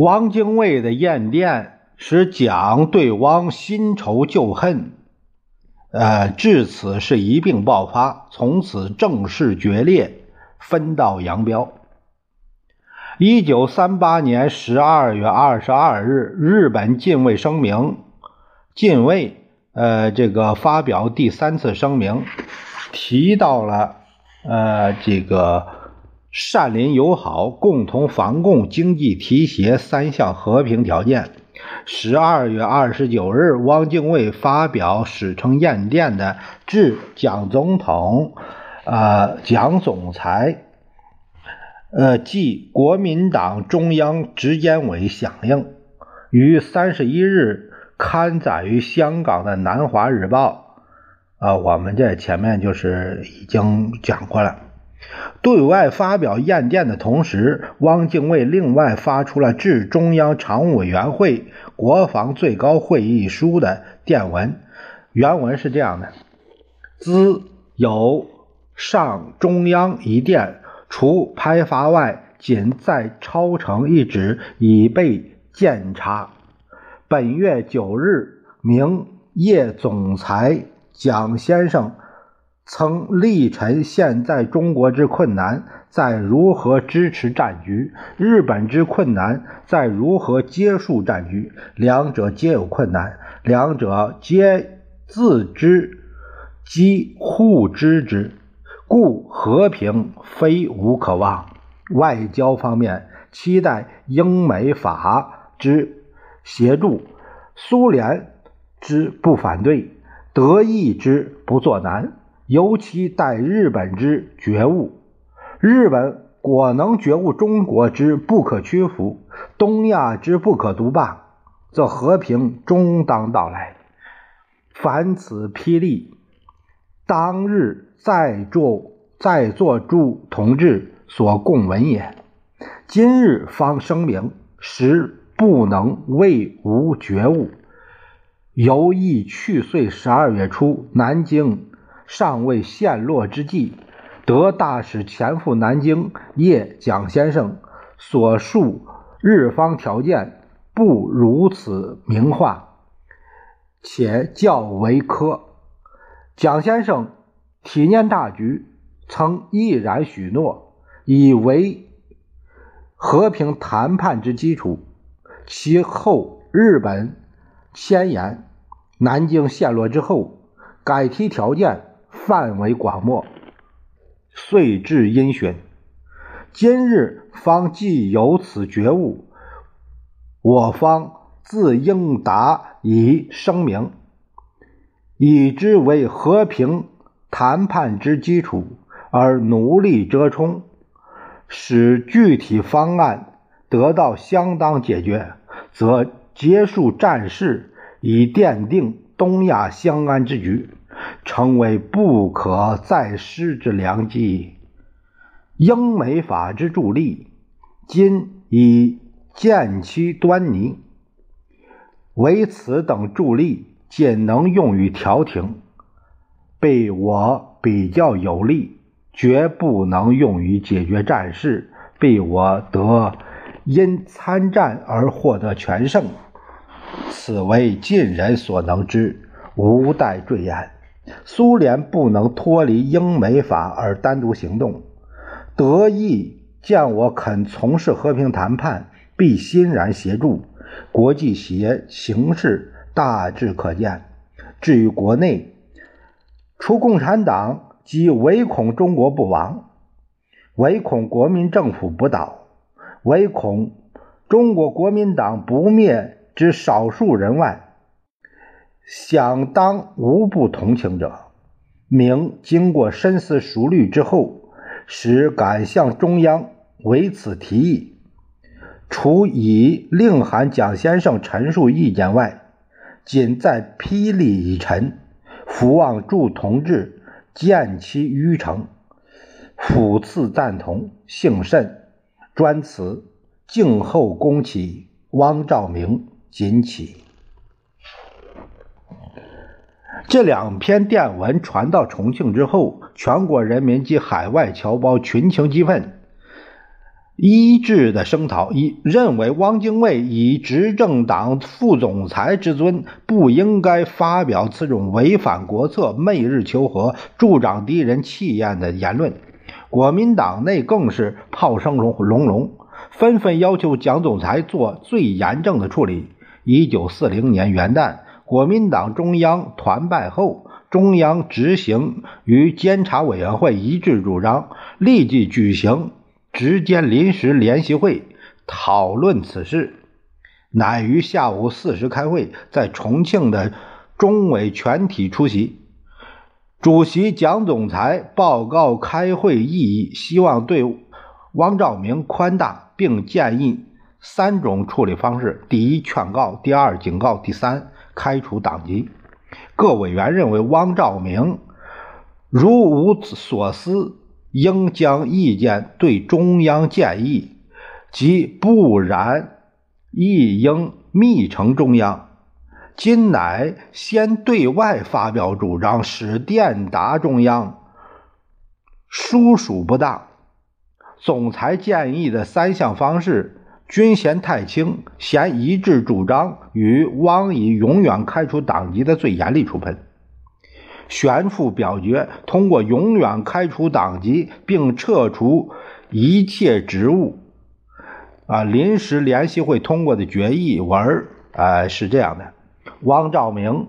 汪精卫的宴奠使蒋对汪新仇旧恨，呃，至此是一并爆发，从此正式决裂，分道扬镳。一九三八年十二月二十二日，日本近卫声明，近卫呃这个发表第三次声明，提到了呃这个。善邻友好、共同防共、经济提携三项和平条件。十二月二十九日，汪精卫发表史称唁电的致蒋总统、呃蒋总裁、呃暨国民党中央执监委响应，于三十一日刊载于香港的《南华日报》。啊，我们这前面就是已经讲过了。对外发表唁电的同时，汪精卫另外发出了致中央常务委员会国防最高会议书的电文。原文是这样的：“兹有上中央一电，除拍发外，仅在超城一旨，已被检查。本月九日，明叶总裁蒋先生。”曾力陈现在中国之困难在如何支持战局，日本之困难在如何结束战局。两者皆有困难，两者皆自知即互知之，故和平非无可望。外交方面，期待英美法之协助，苏联之不反对，德意之不作难。尤其待日本之觉悟，日本果能觉悟中国之不可屈服，东亚之不可独霸，则和平终当到来。凡此霹雳，当日在座在座诸同志所共闻也。今日方声明，实不能谓无觉悟。犹忆去岁十二月初，南京。尚未陷落之际，得大使前赴南京，谒蒋先生所述日方条件不如此明化，且较为苛。蒋先生体念大局，曾毅然许诺，以为和平谈判之基础。其后日本迁延，南京陷落之后，改提条件。范围广漠，遂至阴循。今日方既有此觉悟，我方自应答以声明，以之为和平谈判之基础，而努力折冲，使具体方案得到相当解决，则结束战事，以奠定东亚相安之局。成为不可再失之良机。英美法之助力，今已见其端倪。唯此等助力，仅能用于调停，被我比较有利，绝不能用于解决战事，被我得因参战而获得全胜。此为尽人所能之，无待赘言。苏联不能脱离英美法而单独行动，德意见我肯从事和平谈判，必欣然协助。国际协形势大致可见。至于国内，除共产党即唯恐中国不亡，唯恐国民政府不倒，唯恐中国国民党不灭之少数人外。想当无不同情者。明经过深思熟虑之后，使敢向中央为此提议。除已令函蒋先生陈述意见外，仅在霹雳已陈，福望祝同志见其愚诚，俯次赞同，幸甚。专此，静候恭启。汪兆铭谨起。这两篇电文传到重庆之后，全国人民及海外侨胞群情激愤。一致的声讨，一认为汪精卫以执政党副总裁之尊，不应该发表此种违反国策、媚日求和、助长敌人气焰的言论。国民党内更是炮声隆隆隆，纷纷要求蒋总裁做最严正的处理。一九四零年元旦，国民党中央团败后，中央执行与监察委员会一致主张，立即举行。直监临时联席会讨论此事，乃于下午四时开会，在重庆的中委全体出席。主席蒋总裁报告开会意义，希望对汪兆铭宽大，并建议三种处理方式：第一，劝告；第二，警告；第三，开除党籍。各委员认为，汪兆铭如无所思。应将意见对中央建议，即不然亦应密呈中央。今乃先对外发表主张，使电达中央，殊属不当。总裁建议的三项方式军衔太轻，嫌一致主张与汪以永远开除党籍的最严厉处分。悬复表决通过永远开除党籍并撤除一切职务。啊，临时联席会通过的决议文啊是这样的：汪兆铭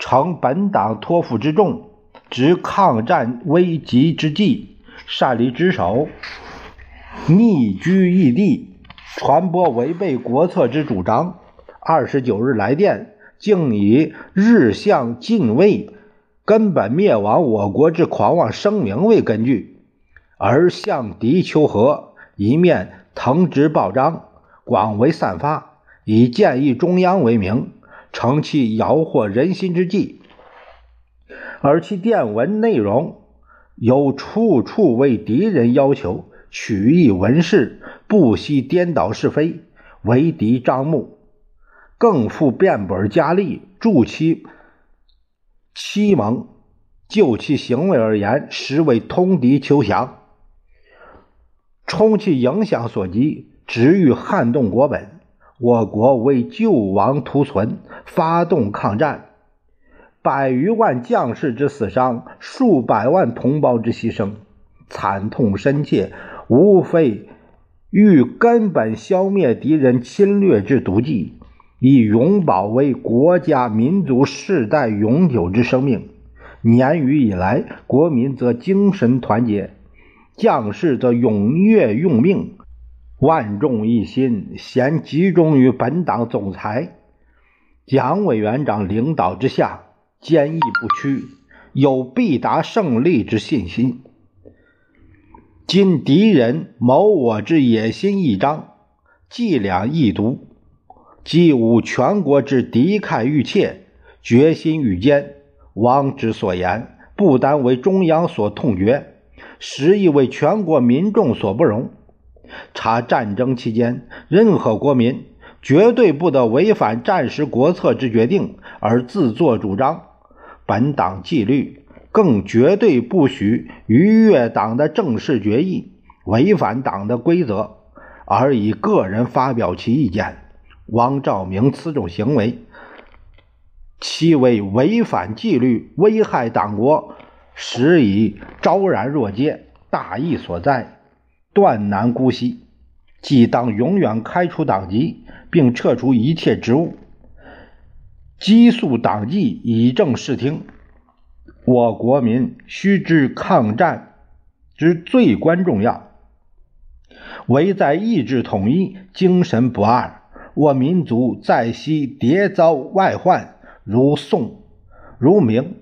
承本党托付之重，执抗战危急之际，擅离职守，匿居异地，传播违背国策之主张。二十九日来电，竟以日向近卫。根本灭亡我国之狂妄声明为根据，而向敌求和，一面腾直报章，广为散发，以建议中央为名，成其摇惑人心之计。而其电文内容有处处为敌人要求，取意文事，不惜颠倒是非，为敌张目，更复变本加厉，助其。欺蒙，就其行为而言，实为通敌求降。冲其影响所及，直欲撼动国本。我国为救亡图存，发动抗战，百余万将士之死伤，数百万同胞之牺牲，惨痛深切，无非欲根本消灭敌人侵略之毒计。以永保为国家民族世代永久之生命。年余以来，国民则精神团结，将士则踊跃用命，万众一心，先集中于本党总裁蒋委员长领导之下，坚毅不屈，有必达胜利之信心。今敌人谋我之野心一张，伎俩易毒。既无全国之敌忾欲切，决心欲坚。王之所言，不单为中央所痛绝，实亦为全国民众所不容。查战争期间，任何国民绝对不得违反战时国策之决定而自作主张；本党纪律更绝对不许逾越党的正式决议，违反党的规则而以个人发表其意见。汪兆铭此种行为，其为违反纪律、危害党国，实已昭然若揭，大义所在，断难姑息。即当永远开除党籍，并撤除一切职务，激素党纪，以正视听。我国民须知抗战之最关重要，唯在意志统一，精神不二。我民族在昔迭遭外患，如宋、如明，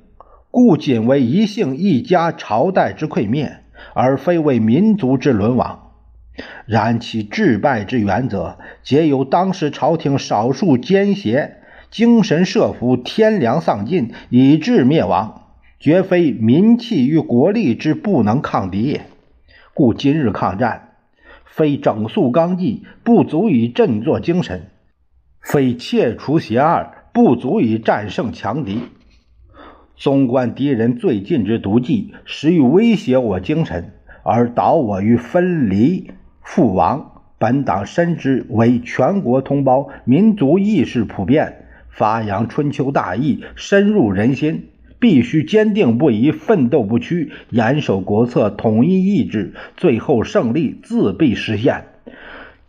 故仅为一姓一家朝代之溃灭，而非为民族之沦亡。然其治败之原则，皆由当时朝廷少数奸邪精神设伏、天良丧尽，以致灭亡，绝非民气与国力之不能抗敌也。故今日抗战，非整肃纲纪不足以振作精神，非切除邪二不足以战胜强敌。纵观敌人最近之毒计，实欲威胁我精神，而导我于分离。父王，本党深知为全国同胞，民族意识普遍，发扬春秋大义，深入人心，必须坚定不移，奋斗不屈，严守国策，统一意志，最后胜利自必实现。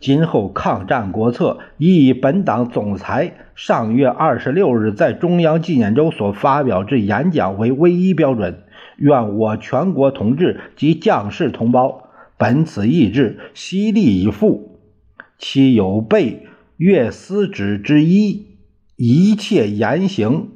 今后抗战国策，亦以本党总裁上月二十六日在中央纪念周所发表之演讲为唯一标准。愿我全国同志及将士同胞。本此意志，悉力以赴，其有悖越思旨之一，一切言行，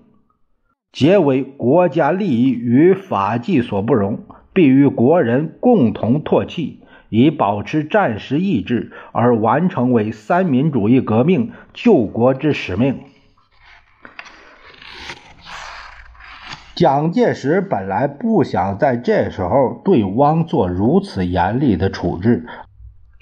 皆为国家利益与法纪所不容，必与国人共同唾弃，以保持战时意志，而完成为三民主义革命救国之使命。蒋介石本来不想在这时候对汪做如此严厉的处置，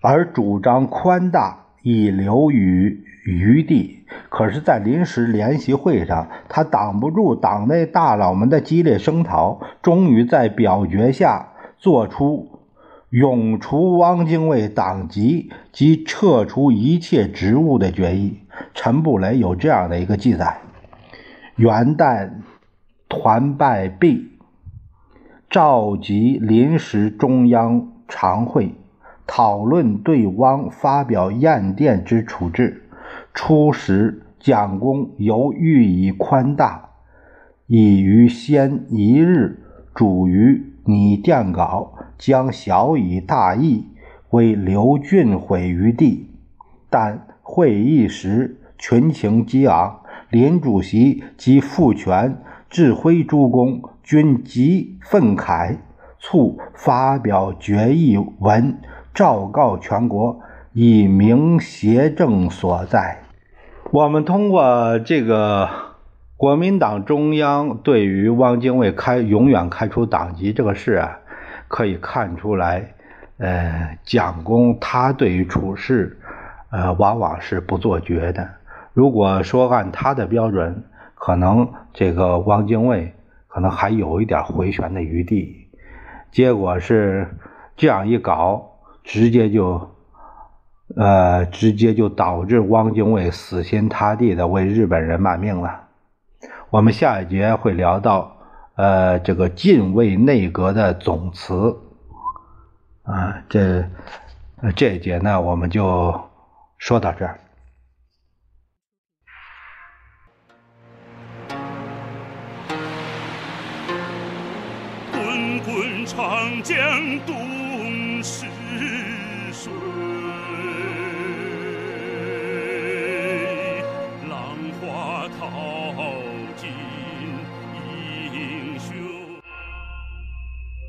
而主张宽大以留予余地。可是，在临时联席会上，他挡不住党内大佬们的激烈声讨，终于在表决下做出永除汪精卫党籍及撤除一切职务的决议。陈布雷有这样的一个记载：元旦。团拜毕，召集临时中央常会，讨论对汪发表唁电之处置。初时，蒋公犹欲以宽大，已于先一日主于拟电稿，将小以大义，为刘俊毁于地。但会议时群情激昂，林主席及傅权。指挥诸公均极愤慨，促发表决议文，昭告全国，以明邪正所在。我们通过这个国民党中央对于汪精卫开永远开除党籍这个事啊，可以看出来，呃，蒋公他对于处事，呃，往往是不做绝的。如果说按他的标准，可能这个汪精卫可能还有一点回旋的余地，结果是这样一搞，直接就，呃，直接就导致汪精卫死心塌地的为日本人卖命了。我们下一节会聊到，呃，这个近卫内阁的总辞，啊，这这一节呢，我们就说到这儿。长江东逝水。